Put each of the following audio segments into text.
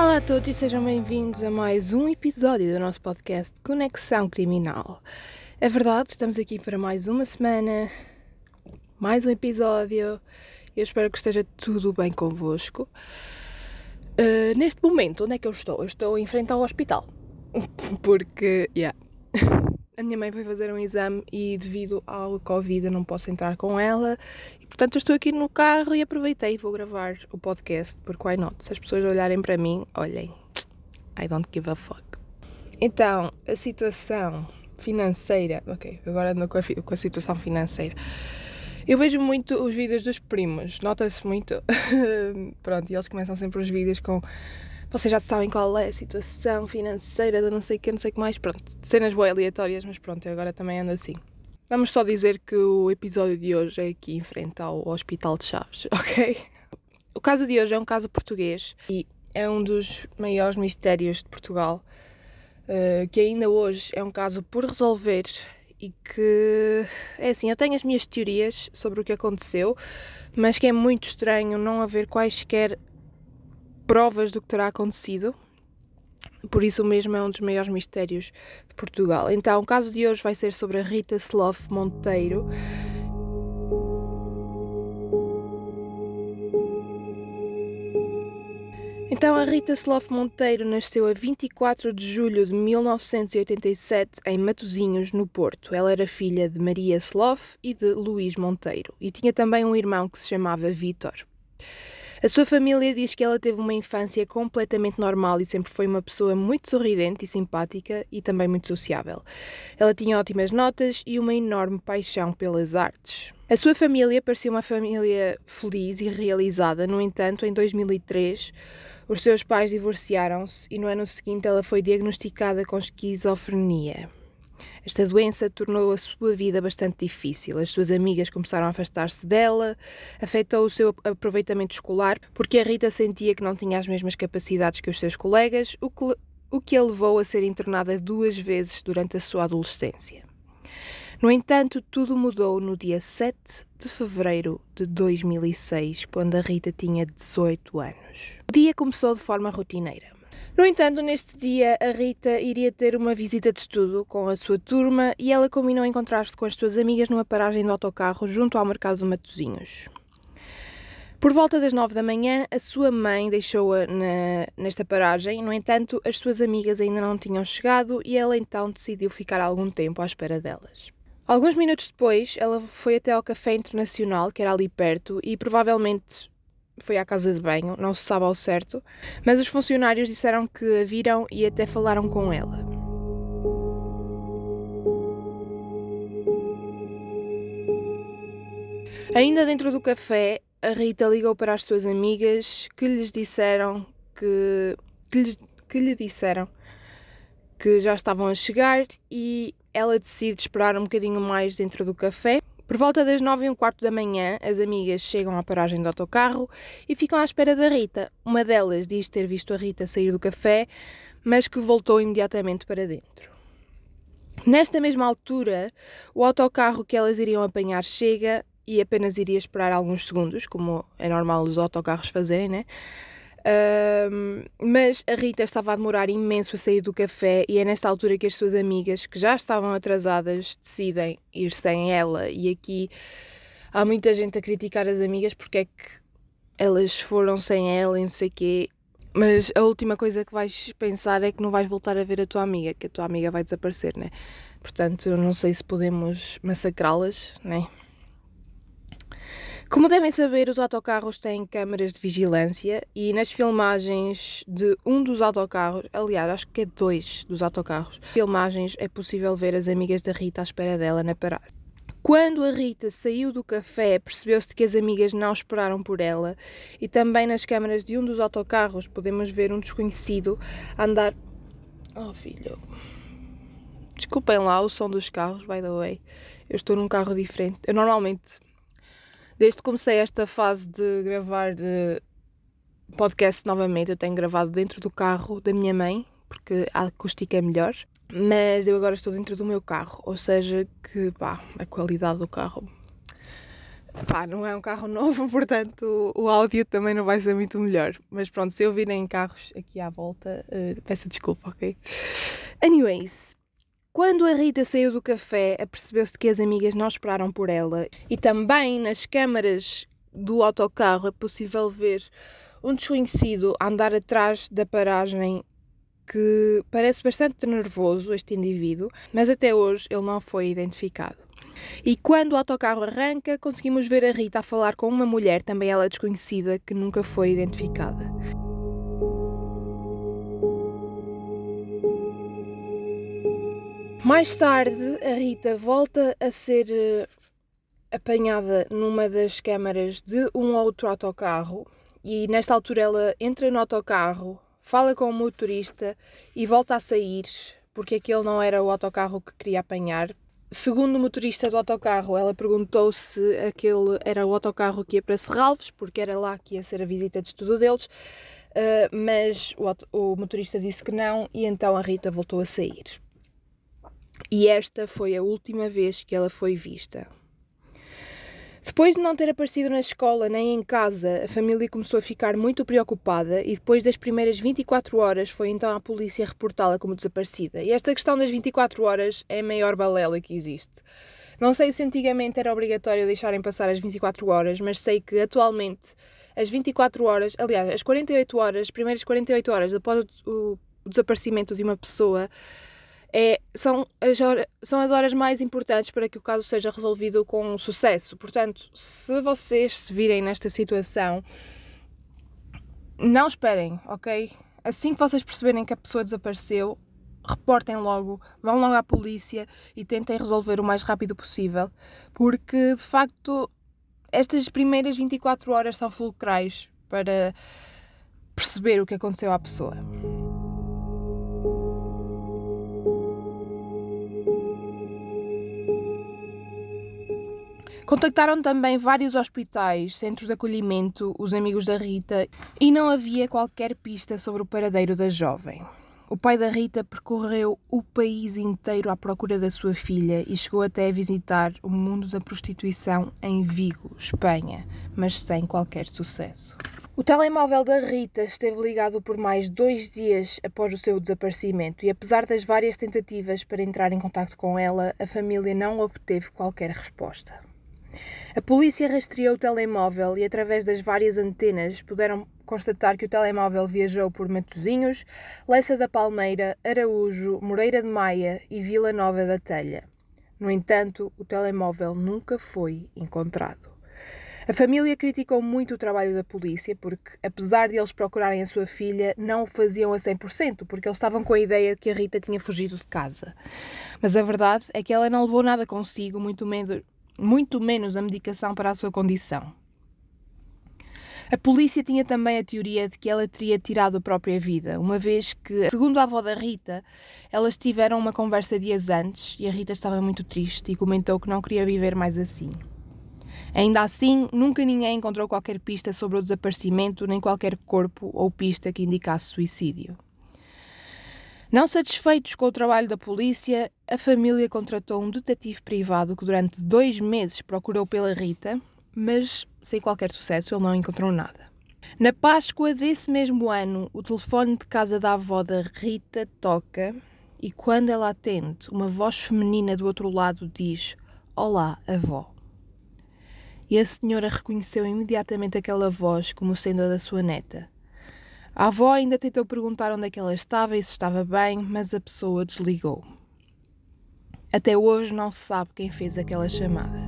Olá a todos e sejam bem-vindos a mais um episódio do nosso podcast Conexão Criminal. É verdade, estamos aqui para mais uma semana, mais um episódio. Eu espero que esteja tudo bem convosco. Uh, neste momento, onde é que eu estou? Eu estou em frente ao hospital. Porque, yeah, a minha mãe foi fazer um exame e devido ao Covid eu não posso entrar com ela e portanto estou aqui no carro e aproveitei e vou gravar o podcast porque why not? Se as pessoas olharem para mim, olhem, I don't give a fuck. Então, a situação financeira, ok, agora ando com a, com a situação financeira. Eu vejo muito os vídeos dos primos, nota-se muito. Pronto, e eles começam sempre os vídeos com vocês já sabem qual é a situação financeira de não sei o que, não sei o que mais. Pronto, cenas boas aleatórias, mas pronto, eu agora também ando assim. Vamos só dizer que o episódio de hoje é aqui em frente ao Hospital de Chaves, ok? O caso de hoje é um caso português e é um dos maiores mistérios de Portugal, uh, que ainda hoje é um caso por resolver e que é assim, eu tenho as minhas teorias sobre o que aconteceu, mas que é muito estranho não haver quaisquer provas do que terá acontecido. Por isso mesmo é um dos maiores mistérios de Portugal. Então, o caso de hoje vai ser sobre a Rita Sloth Monteiro. Então, a Rita Sloth Monteiro nasceu a 24 de julho de 1987 em Matosinhos, no Porto. Ela era filha de Maria Sloth e de Luís Monteiro e tinha também um irmão que se chamava Vítor. A sua família diz que ela teve uma infância completamente normal e sempre foi uma pessoa muito sorridente e simpática e também muito sociável. Ela tinha ótimas notas e uma enorme paixão pelas artes. A sua família parecia uma família feliz e realizada, no entanto, em 2003, os seus pais divorciaram-se e no ano seguinte ela foi diagnosticada com esquizofrenia. Esta doença tornou a sua vida bastante difícil. As suas amigas começaram a afastar-se dela, afetou o seu aproveitamento escolar, porque a Rita sentia que não tinha as mesmas capacidades que os seus colegas, o que, o que a levou a ser internada duas vezes durante a sua adolescência. No entanto, tudo mudou no dia 7 de fevereiro de 2006, quando a Rita tinha 18 anos. O dia começou de forma rotineira. No entanto, neste dia, a Rita iria ter uma visita de estudo com a sua turma e ela combinou encontrar-se com as suas amigas numa paragem de autocarro junto ao mercado de Matozinhos. Por volta das nove da manhã, a sua mãe deixou-a nesta paragem, no entanto, as suas amigas ainda não tinham chegado e ela então decidiu ficar algum tempo à espera delas. Alguns minutos depois, ela foi até ao Café Internacional, que era ali perto, e provavelmente foi à casa de banho, não se sabe ao certo, mas os funcionários disseram que a viram e até falaram com ela. Ainda dentro do café, a Rita ligou para as suas amigas que lhes disseram que, que, lhes, que lhe disseram que já estavam a chegar e ela decide esperar um bocadinho mais dentro do café por volta das nove e um quarto da manhã, as amigas chegam à paragem do autocarro e ficam à espera da Rita. Uma delas diz ter visto a Rita sair do café, mas que voltou imediatamente para dentro. Nesta mesma altura, o autocarro que elas iriam apanhar chega e apenas iria esperar alguns segundos, como é normal os autocarros fazerem, né? Mas a Rita estava a demorar imenso a sair do café e é nesta altura que as suas amigas, que já estavam atrasadas, decidem ir sem ela. E aqui há muita gente a criticar as amigas porque é que elas foram sem ela e não sei o quê. Mas a última coisa que vais pensar é que não vais voltar a ver a tua amiga, que a tua amiga vai desaparecer, né? Portanto, não sei se podemos massacrá-las, né? Como devem saber, os autocarros têm câmaras de vigilância e nas filmagens de um dos autocarros, aliás, acho que é dois dos autocarros, filmagens é possível ver as amigas da Rita à espera dela na parada. Quando a Rita saiu do café, percebeu-se que as amigas não esperaram por ela e também nas câmaras de um dos autocarros podemos ver um desconhecido andar. Oh, filho. Desculpem lá o som dos carros, by the way. Eu estou num carro diferente. Eu normalmente Desde que comecei esta fase de gravar de podcast novamente, eu tenho gravado dentro do carro da minha mãe, porque a acústica é melhor. Mas eu agora estou dentro do meu carro, ou seja, que pá, a qualidade do carro Pá, não é um carro novo, portanto o, o áudio também não vai ser muito melhor. Mas pronto, se eu virem carros aqui à volta, uh, peço desculpa, ok? Anyways, quando a Rita saiu do café, apercebeu-se que as amigas não esperaram por ela e também nas câmaras do autocarro é possível ver um desconhecido andar atrás da paragem que parece bastante nervoso, este indivíduo, mas até hoje ele não foi identificado. E quando o autocarro arranca, conseguimos ver a Rita a falar com uma mulher, também ela desconhecida, que nunca foi identificada. Mais tarde, a Rita volta a ser uh, apanhada numa das câmaras de um outro autocarro e nesta altura ela entra no autocarro, fala com o motorista e volta a sair porque aquele não era o autocarro que queria apanhar, Segundo o motorista do autocarro, ela perguntou se aquele era o autocarro que ia para Serralves, porque era lá que ia ser a visita de estudo deles, uh, mas o, o motorista disse que não e então a Rita voltou a sair. E esta foi a última vez que ela foi vista. Depois de não ter aparecido na escola nem em casa, a família começou a ficar muito preocupada e depois das primeiras 24 horas foi então à polícia reportá-la como desaparecida. E esta questão das 24 horas é a maior balela que existe. Não sei se antigamente era obrigatório deixarem passar as 24 horas, mas sei que atualmente as 24 horas, aliás, as 48 horas, as primeiras 48 horas após o, o desaparecimento de uma pessoa, é, são, as horas, são as horas mais importantes para que o caso seja resolvido com sucesso. Portanto, se vocês se virem nesta situação, não esperem, ok? Assim que vocês perceberem que a pessoa desapareceu, reportem logo, vão logo à polícia e tentem resolver o mais rápido possível, porque de facto estas primeiras 24 horas são fulcrais para perceber o que aconteceu à pessoa. Contactaram também vários hospitais, centros de acolhimento, os amigos da Rita e não havia qualquer pista sobre o paradeiro da jovem. O pai da Rita percorreu o país inteiro à procura da sua filha e chegou até a visitar o mundo da prostituição em Vigo, Espanha, mas sem qualquer sucesso. O telemóvel da Rita esteve ligado por mais dois dias após o seu desaparecimento e, apesar das várias tentativas para entrar em contato com ela, a família não obteve qualquer resposta. A polícia rastreou o telemóvel e, através das várias antenas, puderam constatar que o telemóvel viajou por Matozinhos, Leça da Palmeira, Araújo, Moreira de Maia e Vila Nova da Telha. No entanto, o telemóvel nunca foi encontrado. A família criticou muito o trabalho da polícia porque, apesar de eles procurarem a sua filha, não o faziam a 100%, porque eles estavam com a ideia de que a Rita tinha fugido de casa. Mas a verdade é que ela não levou nada consigo, muito menos muito menos a medicação para a sua condição. A polícia tinha também a teoria de que ela teria tirado a própria vida, uma vez que, segundo a avó da Rita, elas tiveram uma conversa dias antes e a Rita estava muito triste e comentou que não queria viver mais assim. Ainda assim, nunca ninguém encontrou qualquer pista sobre o desaparecimento, nem qualquer corpo ou pista que indicasse suicídio. Não satisfeitos com o trabalho da polícia, a família contratou um detetive privado que durante dois meses procurou pela Rita, mas sem qualquer sucesso ele não encontrou nada. Na Páscoa desse mesmo ano, o telefone de casa da avó da Rita toca e quando ela atende, uma voz feminina do outro lado diz: Olá, avó. E a senhora reconheceu imediatamente aquela voz como sendo a da sua neta. A avó ainda tentou perguntar onde é que ela estava e se estava bem, mas a pessoa desligou. Até hoje não se sabe quem fez aquela chamada.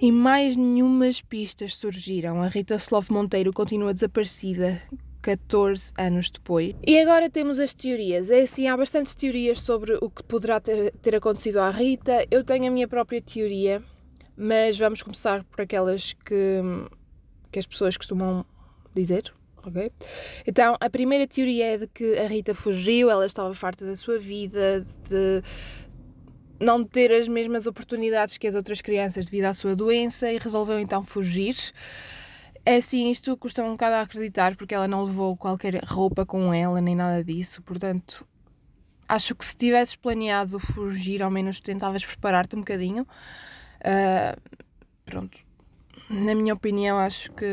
E mais nenhumas pistas surgiram. A Rita Sloff Monteiro continua desaparecida 14 anos depois. E agora temos as teorias. É assim, há bastantes teorias sobre o que poderá ter, ter acontecido à Rita. Eu tenho a minha própria teoria mas vamos começar por aquelas que, que as pessoas costumam dizer. ok? Então, a primeira teoria é de que a Rita fugiu, ela estava farta da sua vida, de não ter as mesmas oportunidades que as outras crianças devido à sua doença e resolveu então fugir. É assim, isto custa um bocado a acreditar porque ela não levou qualquer roupa com ela nem nada disso, portanto, acho que se tivesses planeado fugir, ao menos tentavas preparar-te um bocadinho. Uh, pronto. Na minha opinião, acho que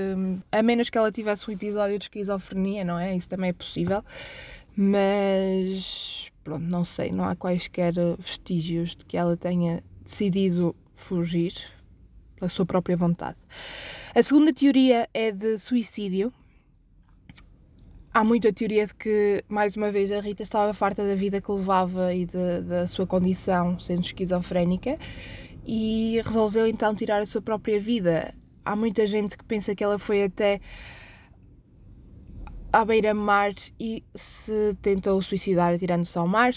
a menos que ela tivesse um episódio de esquizofrenia, não é? Isso também é possível. Mas pronto, não sei, não há quaisquer vestígios de que ela tenha decidido fugir pela sua própria vontade. A segunda teoria é de suicídio. Há muita teoria de que, mais uma vez, a Rita estava farta da vida que levava e da sua condição, sendo esquizofrénica, e resolveu então tirar a sua própria vida. Há muita gente que pensa que ela foi até à beira-mar e se tentou suicidar atirando-se ao mar.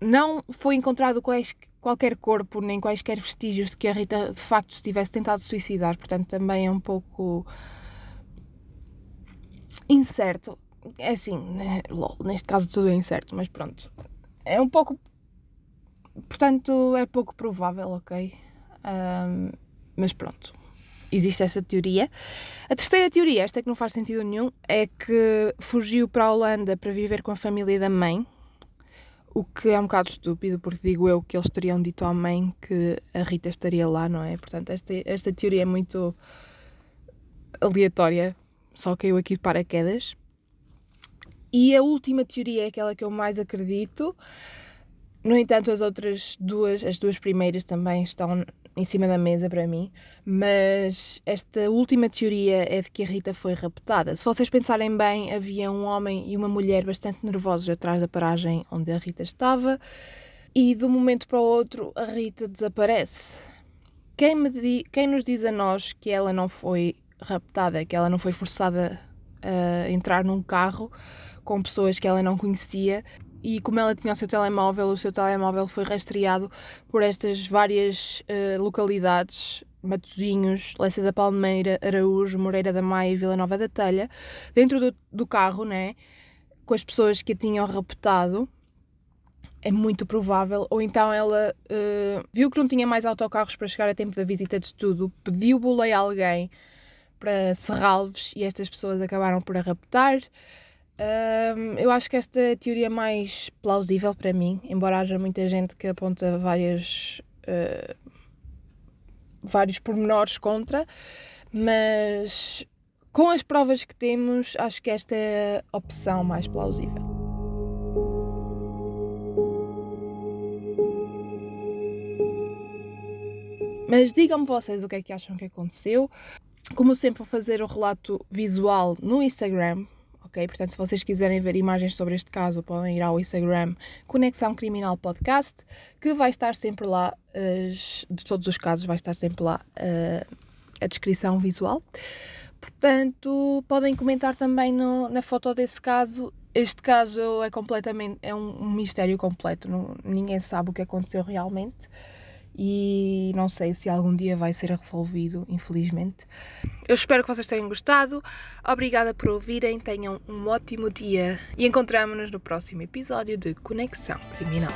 Não foi encontrado qualquer corpo nem quaisquer vestígios de que a Rita de facto se tivesse tentado suicidar, portanto também é um pouco incerto. É assim, né, neste caso tudo é incerto, mas pronto. É um pouco. Portanto, é pouco provável, ok? Um, mas pronto existe essa teoria. A terceira teoria, esta que não faz sentido nenhum, é que fugiu para a Holanda para viver com a família da mãe, o que é um bocado estúpido, porque digo eu que eles teriam dito à mãe que a Rita estaria lá, não é? Portanto, esta, esta teoria é muito aleatória, só caiu aqui de paraquedas. E a última teoria é aquela que eu mais acredito. No entanto, as outras duas, as duas primeiras também estão em cima da mesa para mim, mas esta última teoria é de que a Rita foi raptada. Se vocês pensarem bem, havia um homem e uma mulher bastante nervosos atrás da paragem onde a Rita estava e de um momento para o outro a Rita desaparece. Quem, di quem nos diz a nós que ela não foi raptada, que ela não foi forçada a entrar num carro com pessoas que ela não conhecia, e como ela tinha o seu telemóvel, o seu telemóvel foi rastreado por estas várias uh, localidades, Matozinhos, Leça da Palmeira, Araújo, Moreira da Maia e Vila Nova da Telha, dentro do, do carro, né, com as pessoas que a tinham raptado, é muito provável. Ou então ela uh, viu que não tinha mais autocarros para chegar a tempo da visita de estudo, pediu boleia a alguém para Serralves e estas pessoas acabaram por a raptar. Um, eu acho que esta é a teoria mais plausível para mim, embora haja muita gente que aponta várias, uh, vários pormenores contra, mas com as provas que temos, acho que esta é a opção mais plausível. Mas digam-me vocês o que é que acham que aconteceu. Como sempre, vou fazer o relato visual no Instagram, ok? Portanto, se vocês quiserem ver imagens sobre este caso, podem ir ao Instagram Conexão Criminal Podcast, que vai estar sempre lá, de todos os casos, vai estar sempre lá uh, a descrição visual. Portanto, podem comentar também no, na foto desse caso. Este caso é completamente, é um, um mistério completo, não, ninguém sabe o que aconteceu realmente e não sei se algum dia vai ser resolvido, infelizmente. Eu espero que vocês tenham gostado. Obrigada por ouvirem, tenham um ótimo dia e encontramos-nos no próximo episódio de Conexão Criminal.